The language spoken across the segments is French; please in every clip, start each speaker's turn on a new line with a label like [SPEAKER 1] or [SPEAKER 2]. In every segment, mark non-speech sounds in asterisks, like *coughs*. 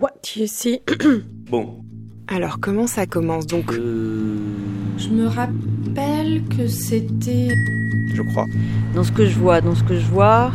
[SPEAKER 1] What you see? *coughs*
[SPEAKER 2] Bon.
[SPEAKER 1] Alors comment ça commence donc?
[SPEAKER 2] Euh,
[SPEAKER 3] Je me rappelle que c'était.
[SPEAKER 2] je crois.
[SPEAKER 4] Dans ce que je vois, dans ce que je vois,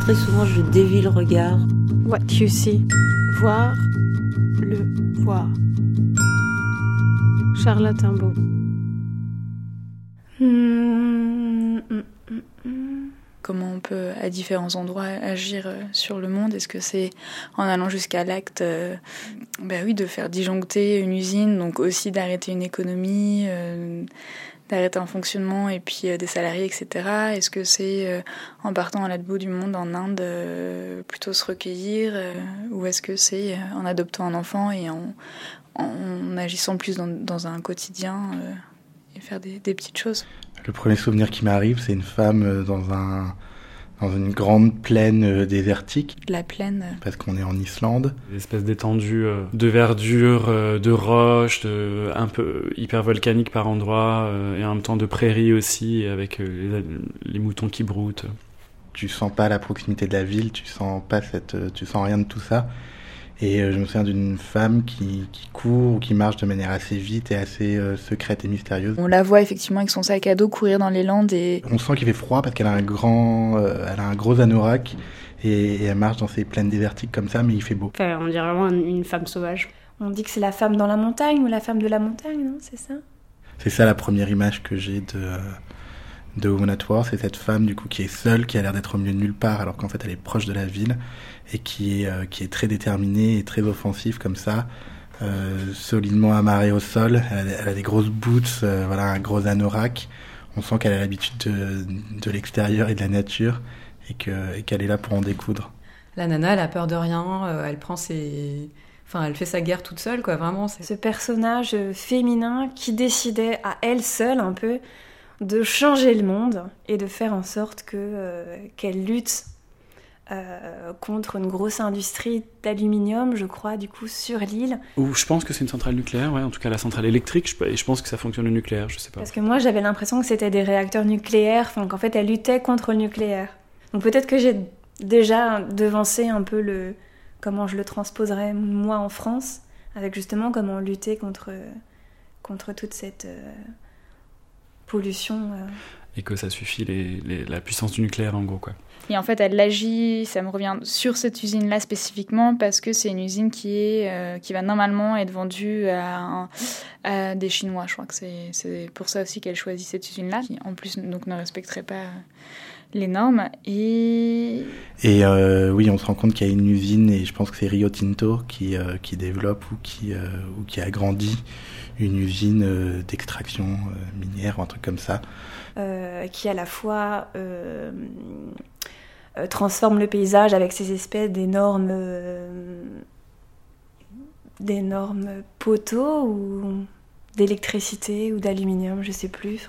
[SPEAKER 4] très souvent je dévie le regard.
[SPEAKER 1] What you see? Voir le voir. Charlotte Imbeau.
[SPEAKER 3] Hmm, hmm, hmm, hmm.
[SPEAKER 5] Comment on peut, à différents endroits, agir euh, sur le monde Est-ce que c'est en allant jusqu'à l'acte euh, bah oui, de faire disjoncter une usine, donc aussi d'arrêter une économie, euh, d'arrêter un fonctionnement et puis des salariés, etc. Est-ce que c'est en partant à l'autre bout du monde, en Inde, plutôt se recueillir Ou est-ce que c'est en adoptant un enfant et en, agissant plus dans, un quotidien et faire des petites choses?
[SPEAKER 6] Le premier souvenir qui m'arrive, c'est une femme euh, dans un dans une grande plaine euh, désertique,
[SPEAKER 5] La plaine
[SPEAKER 6] parce qu'on est en Islande.
[SPEAKER 7] Des espèces d'étendues euh, de verdure, de roches, de, un peu hyper volcanique par endroits, et en même temps de prairies aussi, avec les, les moutons qui broutent.
[SPEAKER 6] Tu sens pas la proximité de la ville, tu sens pas cette, tu sens rien de tout ça. Et euh, je me souviens d'une femme qui, qui court ou qui marche de manière assez vite et assez euh, secrète et mystérieuse.
[SPEAKER 5] On la voit effectivement avec son sac à dos courir dans les landes et
[SPEAKER 6] On sent qu'il fait froid parce qu'elle a un grand, euh, elle a un gros anorak et, et elle marche dans ces plaines désertiques comme ça, mais il fait beau.
[SPEAKER 1] Enfin, on dirait vraiment une femme sauvage.
[SPEAKER 3] On dit que c'est la femme dans la montagne ou la femme de la montagne, non? C'est ça?
[SPEAKER 6] C'est ça la première image que j'ai de, euh, de Woman at War, c'est cette femme du coup qui est seule, qui a l'air d'être au milieu de nulle part, alors qu'en fait elle est proche de la ville et qui est, euh, qui est très déterminée et très offensive comme ça, euh, solidement amarrée au sol. Elle a, elle a des grosses boots, euh, voilà, un gros anorak. On sent qu'elle a l'habitude de, de l'extérieur et de la nature et que- et qu'elle est là pour en découdre.
[SPEAKER 8] La nana, elle a peur de rien, euh, elle prend ses... Enfin, elle fait sa guerre toute seule, quoi, vraiment. c'est-
[SPEAKER 3] Ce personnage féminin qui décidait à elle seule un peu de changer le monde et de faire en sorte que euh, qu'elle lutte euh, contre une grosse industrie d'aluminium, je crois, du coup, sur l'île.
[SPEAKER 7] Ou je pense que c'est une centrale nucléaire, ouais, en tout cas la centrale électrique, je, et je pense que ça fonctionne au nucléaire, je sais pas.
[SPEAKER 3] Parce que moi, j'avais l'impression que c'était des réacteurs nucléaires, enfin qu'en fait, elle luttait contre le nucléaire. Donc peut-être que j'ai déjà devancé un peu le comment je le transposerais moi en France, avec justement comment lutter contre contre toute cette euh, pollution.
[SPEAKER 7] Et que ça suffit les, les- la puissance du nucléaire en gros, quoi.
[SPEAKER 5] Et en fait, elle agit, ça me revient, sur cette usine-là spécifiquement, parce que c'est une usine qui, est, euh, qui va normalement être vendue à, un- à des Chinois. Je crois que c'est c'est pour ça aussi qu'elle choisit cette usine-là, qui en plus donc, ne respecterait pas les normes. Et
[SPEAKER 6] Et euh, oui, on se rend compte qu'il y a une usine, et je pense que c'est Rio Tinto qui, euh, qui développe ou qui, euh, ou qui agrandit une usine euh, d'extraction euh, minière ou un truc comme ça.
[SPEAKER 3] Euh, qui à la fois euh, euh, transforme le paysage avec ces espèces d'énormes d'énormes poteaux ou d'électricité ou d'aluminium, je sais plus.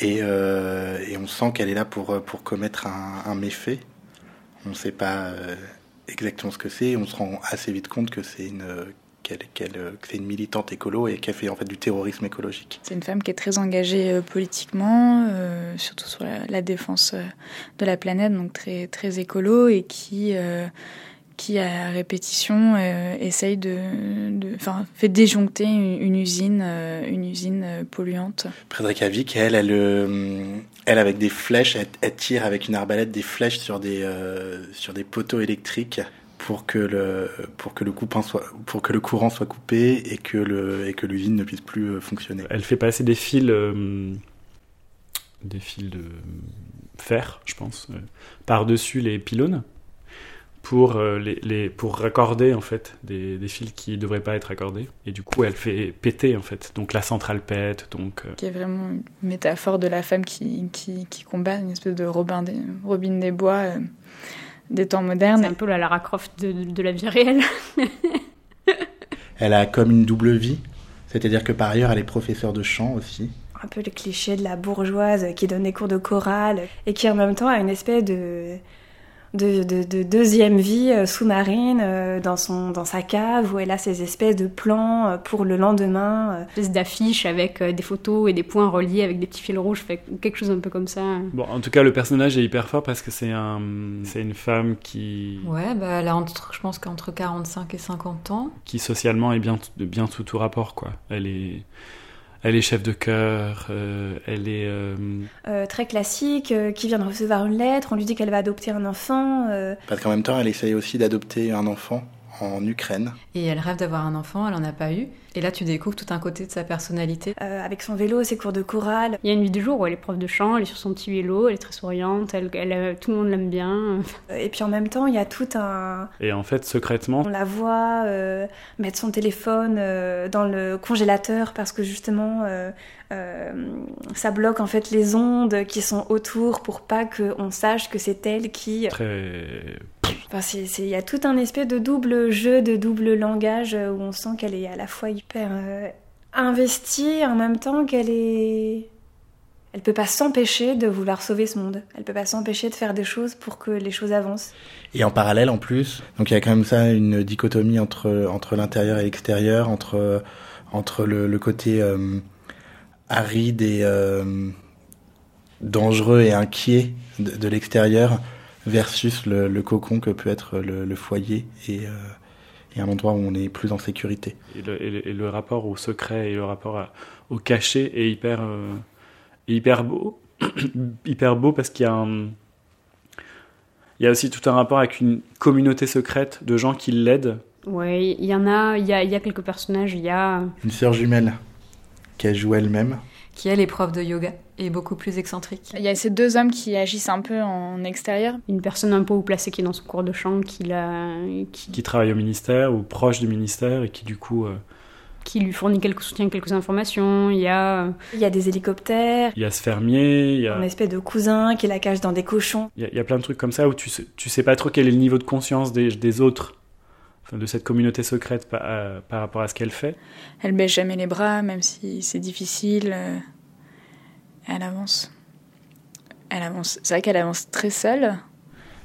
[SPEAKER 6] Et, on sent qu'elle est là pour, pour commettre un, méfait. On ne sait pas exactement ce que c'est, on se rend assez vite compte que c'est une, qu'elle, qu'elle, euh, que c'est une militante écolo et qu'elle fait en fait du terrorisme écologique.
[SPEAKER 5] c'est une femme qui est très engagée euh, politiquement, euh, surtout sur la, la défense de la planète, donc très, très écolo, et qui, euh, qui à répétition euh, essaye de, enfin, fait déjoncter une, une usine, euh, une usine euh, polluante.
[SPEAKER 6] Frédéric Vick, elle, elle, elle avec des flèches, elle, elle tire avec une arbalète des flèches sur des, sur des poteaux électriques pour que le, pour que le coupant soit, pour que le courant soit coupé et que le, et que l'usine ne puisse plus euh, fonctionner.
[SPEAKER 7] Elle fait passer des fils, euh, des fils de fer, je pense, euh, par-dessus les pylônes pour, euh, les, les- pour raccorder en fait des, des fils qui ne devraient pas être raccordés. Et du coup, elle fait péter en fait. Donc la centrale pète, donc euh,
[SPEAKER 5] qui est vraiment une métaphore de la femme qui, qui, qui combat une espèce de Robin des, Robin des Bois euh, des temps modernes.
[SPEAKER 1] C'est un peu la Lara Croft de, de la vie réelle.
[SPEAKER 6] Elle a comme une double vie, c'est-à-dire que par ailleurs, elle est professeure de chant aussi.
[SPEAKER 3] un peu le cliché de la bourgeoise qui donne des cours de chorale et qui en même temps a une espèce de de, de, de deuxième vie euh, sous-marine euh, dans, son, dans sa cave où elle a ces espèces de plans euh, pour le lendemain. euh.
[SPEAKER 9] espèce d'affiche avec euh, des photos et des points reliés avec des petits fils rouges, fait quelque chose un peu comme ça.
[SPEAKER 7] Bon, en tout cas, le personnage est hyper fort parce que c'est un, c'est une femme qui,
[SPEAKER 8] Ouais, bah, elle a entre, je pense qu'entre 45 et 50 ans.
[SPEAKER 7] qui socialement est bien, bien sous tout rapport, quoi. Elle est, elle est chef de chœur, euh, elle est, euh,
[SPEAKER 3] Euh, très classique, euh, qui vient de recevoir une lettre, on lui dit qu'elle va adopter un enfant. euh,
[SPEAKER 6] Parce qu'en même temps, elle essaye aussi d'adopter un enfant en Ukraine.
[SPEAKER 8] Et elle rêve d'avoir un enfant, elle en a pas eu. Et là, tu découvres tout un côté de sa personnalité.
[SPEAKER 3] euh, avec son vélo, ses cours de chorale.
[SPEAKER 9] Il y a une vie de jour où elle est prof de chant, elle est sur son petit vélo, elle est très souriante, elle, elle, euh, tout le monde l'aime bien. *laughs*
[SPEAKER 3] Et puis en même temps, il y a tout un...
[SPEAKER 7] et en fait, secrètement,
[SPEAKER 3] On la voit euh, mettre son téléphone euh, dans le congélateur parce que justement, euh, euh, ça bloque en fait les ondes qui sont autour pour pas qu'on sache que c'est elle qui...
[SPEAKER 7] très,
[SPEAKER 3] Il y a tout un espèce de double jeu, de double langage euh, où on sent qu'elle est à la fois hyper euh, investie en même temps qu'elle est... Elle peut pas s'empêcher de vouloir sauver ce monde. Elle peut pas s'empêcher de faire des choses pour que les choses avancent.
[SPEAKER 6] Et en parallèle, en plus, donc il y a quand même ça, une dichotomie entre, entre l'intérieur et l'extérieur, entre, entre le, côté euh, aride et dangereux et inquiet de l'extérieur versus le, le cocon que peut être le, le foyer et, euh, et un endroit où on est plus en sécurité.
[SPEAKER 7] et le, et le- et le rapport au secret et le rapport à- au cachet est hyper, euh, hyper beau, *coughs* hyper beau parce qu'il y a un, il y a aussi tout un rapport avec une communauté secrète de gens qui l'aident.
[SPEAKER 9] Ouais, il y en a, il y a, il y a quelques personnages, il y a...
[SPEAKER 6] Une sœur jumelle qu'elle joue elle-même.
[SPEAKER 8] Qui, elle, est prof de yoga et beaucoup plus excentrique.
[SPEAKER 5] Il y a ces deux hommes qui agissent un peu en extérieur.
[SPEAKER 9] Une personne un peu haut placée qui est dans son cours de chant, qui, l'a, qui,
[SPEAKER 7] qui travaillent au ministère ou proches du ministère et qui du coup euh,
[SPEAKER 9] qui lui fournit quelques soutiens, quelques informations. Il y a...
[SPEAKER 3] Il y a des hélicoptères,
[SPEAKER 7] il y a ce fermier, il y a,
[SPEAKER 3] un espèce de cousin qui la cache dans des cochons.
[SPEAKER 7] il y a, il y a plein de trucs comme ça où tu sais, tu sais pas trop quel est le niveau de conscience des, des autres, enfin, de cette communauté secrète par, euh, par rapport à ce qu'elle fait.
[SPEAKER 5] Elle baisse jamais les bras, même si c'est difficile. Elle avance. Elle avance. C'est vrai qu'elle avance très seule.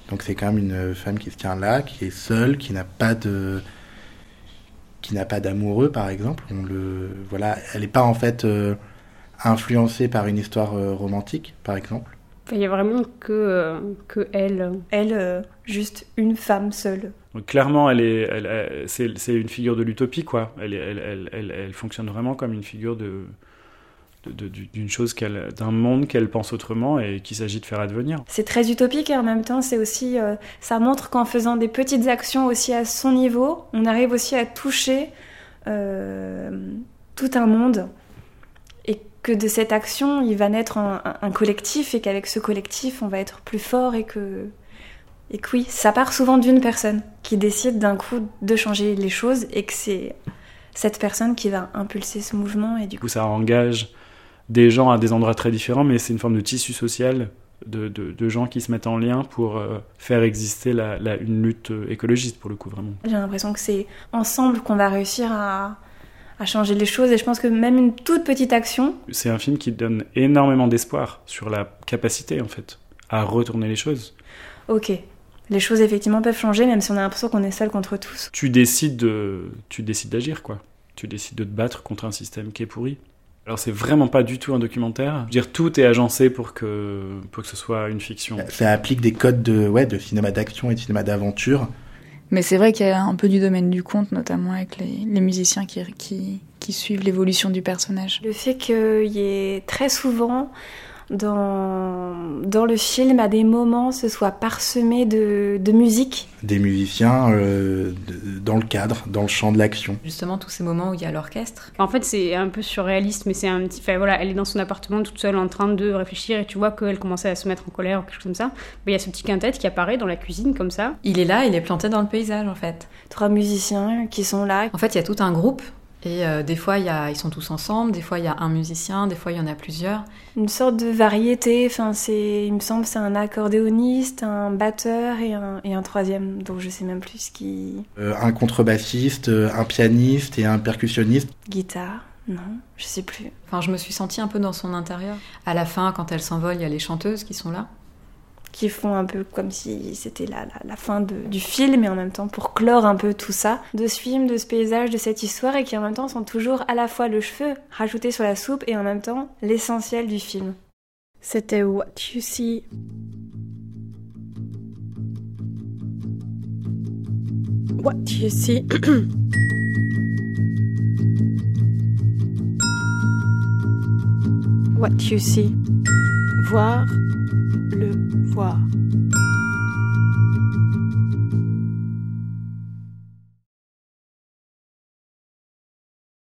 [SPEAKER 6] Donc c'est quand même une femme qui se tient là, qui est seule, qui n'a pas de qui n'a pas d'amoureux par exemple. On le voilà, elle n'est pas en fait euh, influencée par une histoire euh, romantique par exemple.
[SPEAKER 9] Il y a vraiment que, euh, que elle.
[SPEAKER 3] Elle, euh, juste une femme seule.
[SPEAKER 7] Donc clairement, elle est, elle, elle- c'est, c'est une figure de l'utopie, quoi. Elle, elle, elle, elle, elle fonctionne vraiment comme une figure de- d'une chose qu'elle, d'un monde qu'elle pense autrement et qu'il s'agit de faire advenir.
[SPEAKER 3] C'est très utopique et en même temps, c'est aussi, euh, ça montre qu'en faisant des petites actions aussi à son niveau, on arrive aussi à toucher euh, tout un monde et que de cette action, il va naître un, un- collectif et qu'avec ce collectif, on va être plus fort et que et que oui, ça part souvent d'une personne qui décide d'un coup de changer les choses et que c'est cette personne qui va impulser ce mouvement et du coup,
[SPEAKER 7] ça engage des gens à des endroits très différents, mais c'est une forme de tissu social de, de, de gens qui se mettent en lien pour euh, faire exister la, la- une lutte euh, écologiste, pour le coup, vraiment.
[SPEAKER 3] J'ai l'impression que c'est ensemble qu'on va réussir à, à changer les choses et je pense que même une toute petite action,
[SPEAKER 7] C'est un film qui donne énormément d'espoir sur la capacité, en fait, à retourner les choses.
[SPEAKER 3] ok, les choses effectivement peuvent changer même si on a l'impression qu'on est seul contre tous.
[SPEAKER 7] tu décides de tu décides d'agir quoi tu décides de te battre contre un système qui est pourri alors c'est vraiment pas du tout un documentaire je veux dire tout est agencé pour que pour que ce soit une fiction
[SPEAKER 6] Ça applique des codes de ouais de cinéma d'action et de cinéma d'aventure.
[SPEAKER 5] Mais c'est vrai qu'il y a un peu du domaine du conte, notamment avec les, les musiciens qui, qui, qui suivent l'évolution du personnage.
[SPEAKER 3] Le fait qu'il y ait très souvent dans, dans le film, à des moments, ce soit parsemé de, de musique.
[SPEAKER 6] Des musiciens euh, de- dans le cadre, dans le champ de l'action.
[SPEAKER 8] Justement, tous ces moments où il y a l'orchestre.
[SPEAKER 9] En fait, c'est un peu surréaliste, mais c'est un petit. Enfin voilà, elle est dans son appartement toute seule en train de réfléchir et tu vois qu'elle commençait à se mettre en colère ou quelque chose comme ça. Mais il y a ce petit quintet qui apparaît dans la cuisine comme ça.
[SPEAKER 8] Il est là, il est planté dans le paysage en fait.
[SPEAKER 3] Trois musiciens qui sont là.
[SPEAKER 8] En fait, il y a tout un groupe. Et euh, des fois, il y a, ils sont tous ensemble, des fois, il y a un musicien, des fois, il y en a plusieurs.
[SPEAKER 3] Une sorte de variété. Enfin, c'est, il me semble, c'est un accordéoniste, un batteur et un, et un troisième. Donc je sais même plus ce qui.
[SPEAKER 6] Euh, un contrebassiste, euh, un pianiste et un percussionniste.
[SPEAKER 3] Guitare. Non, je sais plus.
[SPEAKER 8] Enfin, je me suis sentie un peu dans son intérieur. À la fin, quand elle s'envole, il y a les chanteuses qui sont là.
[SPEAKER 3] Qui font un peu comme si c'était la, la, fin du film et en même temps pour clore un peu tout ça, de ce film, de ce paysage, de cette histoire et qui en même temps sont toujours à la fois le cheveu rajouté sur la soupe et en même temps l'essentiel du film.
[SPEAKER 1] C'était What You See. What You See. What You See. Voir voir.